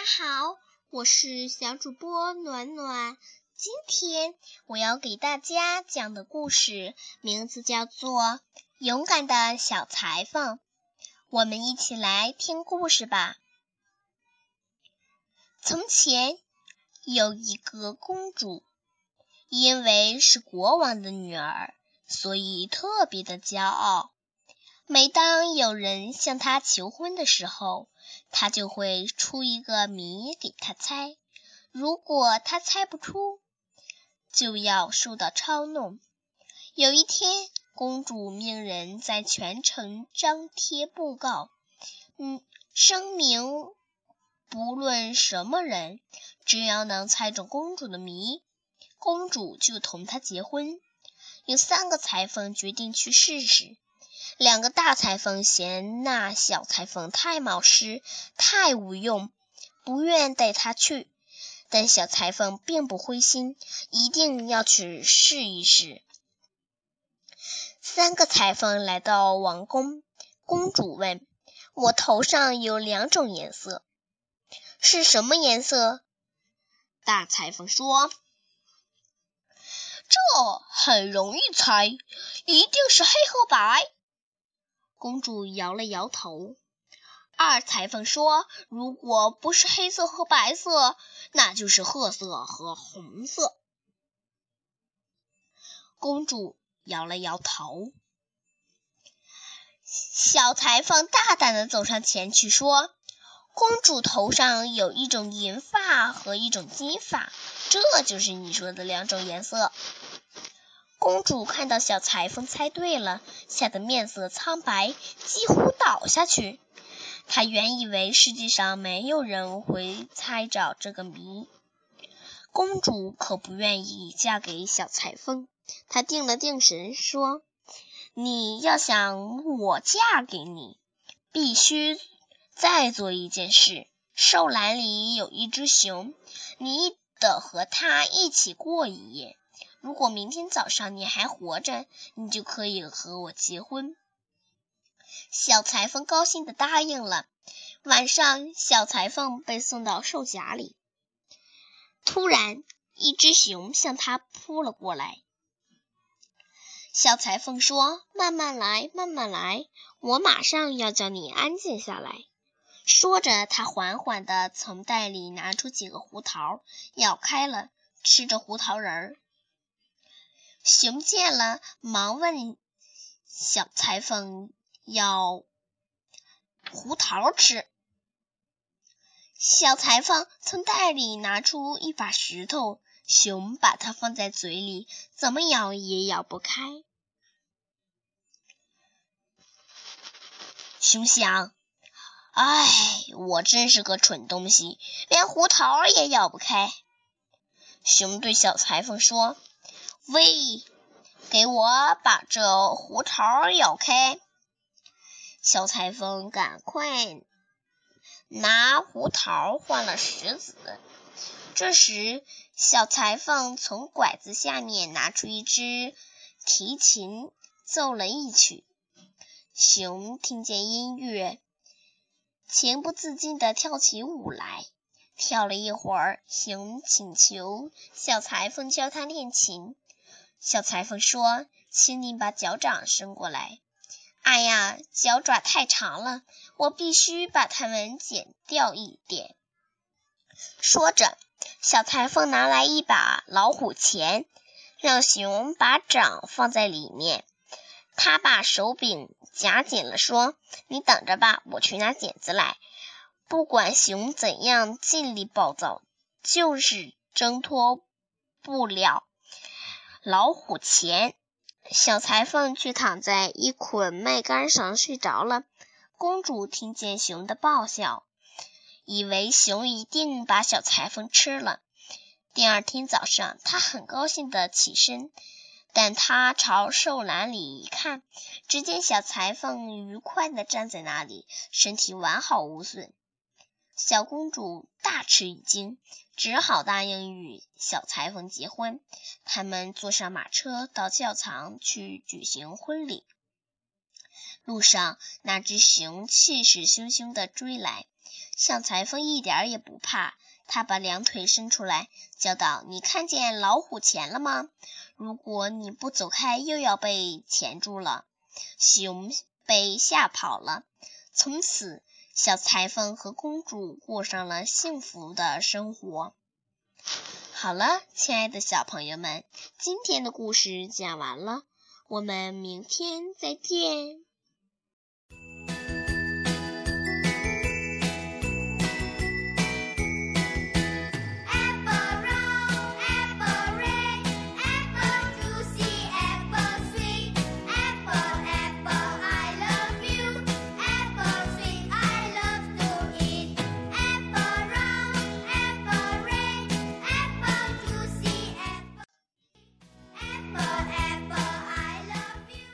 大家好，我是小主播暖暖。今天我要给大家讲的故事名字叫做《勇敢的小裁缝》。我们一起来听故事吧。从前有一个公主，因为是国王的女儿，所以特别的骄傲。每当有人向她求婚的时候，她就会出一个谜给他猜。如果他猜不出，就要受到嘲弄。有一天，公主命人在全城张贴布告，嗯，声明不论什么人，只要能猜中公主的谜，公主就同他结婚。有三个裁缝决定去试试。两个大裁缝嫌那小裁缝太冒失、太无用，不愿带他去。但小裁缝并不灰心，一定要去试一试。三个裁缝来到王宫，公主问：“我头上有两种颜色，是什么颜色？”大裁缝说：“这很容易猜，一定是黑和白。”公主摇了摇头。二裁缝说：“如果不是黑色和白色，那就是褐色和红色。”公主摇了摇头。小裁缝大胆的走上前去说：“公主头上有一种银发和一种金发，这就是你说的两种颜色。”公主看到小裁缝猜对了，吓得面色苍白，几乎倒下去。她原以为世界上没有人会猜着这个谜。公主可不愿意嫁给小裁缝。她定了定神，说：“你要想我嫁给你，必须再做一件事。兽栏里有一只熊，你得和它一起过一夜。”如果明天早上你还活着，你就可以和我结婚。小裁缝高兴地答应了。晚上，小裁缝被送到兽夹里。突然，一只熊向他扑了过来。小裁缝说：“慢慢来，慢慢来，我马上要叫你安静下来。”说着，他缓缓地从袋里拿出几个胡桃，咬开了，吃着胡桃仁儿。熊见了，忙问小裁缝要胡桃吃。小裁缝从袋里拿出一把石头，熊把它放在嘴里，怎么咬也咬不开。熊想：“哎，我真是个蠢东西，连胡桃也咬不开。”熊对小裁缝说。喂，给我把这胡桃咬开！小裁缝赶快拿胡桃换了石子。这时，小裁缝从拐子下面拿出一只提琴，奏了一曲。熊听见音乐，情不自禁地跳起舞来。跳了一会儿，熊请求小裁缝教他练琴。小裁缝说：“请你把脚掌伸过来。”哎呀，脚爪太长了，我必须把它们剪掉一点。说着，小裁缝拿来一把老虎钳，让熊把掌放在里面。他把手柄夹紧了，说：“你等着吧，我去拿剪子来。”不管熊怎样尽力暴躁，就是挣脱不了。老虎钳，小裁缝却躺在一捆麦秆上睡着了。公主听见熊的爆笑，以为熊一定把小裁缝吃了。第二天早上，她很高兴地起身，但她朝兽栏里一看，只见小裁缝愉快地站在那里，身体完好无损。小公主大吃一惊，只好答应与小裁缝结婚。他们坐上马车到教堂去举行婚礼。路上，那只熊气势汹汹地追来，小裁缝一点也不怕。他把两腿伸出来，叫道：“你看见老虎钳了吗？如果你不走开，又要被钳住了。”熊被吓跑了。从此，小裁缝和公主过上了幸福的生活。好了，亲爱的小朋友们，今天的故事讲完了，我们明天再见。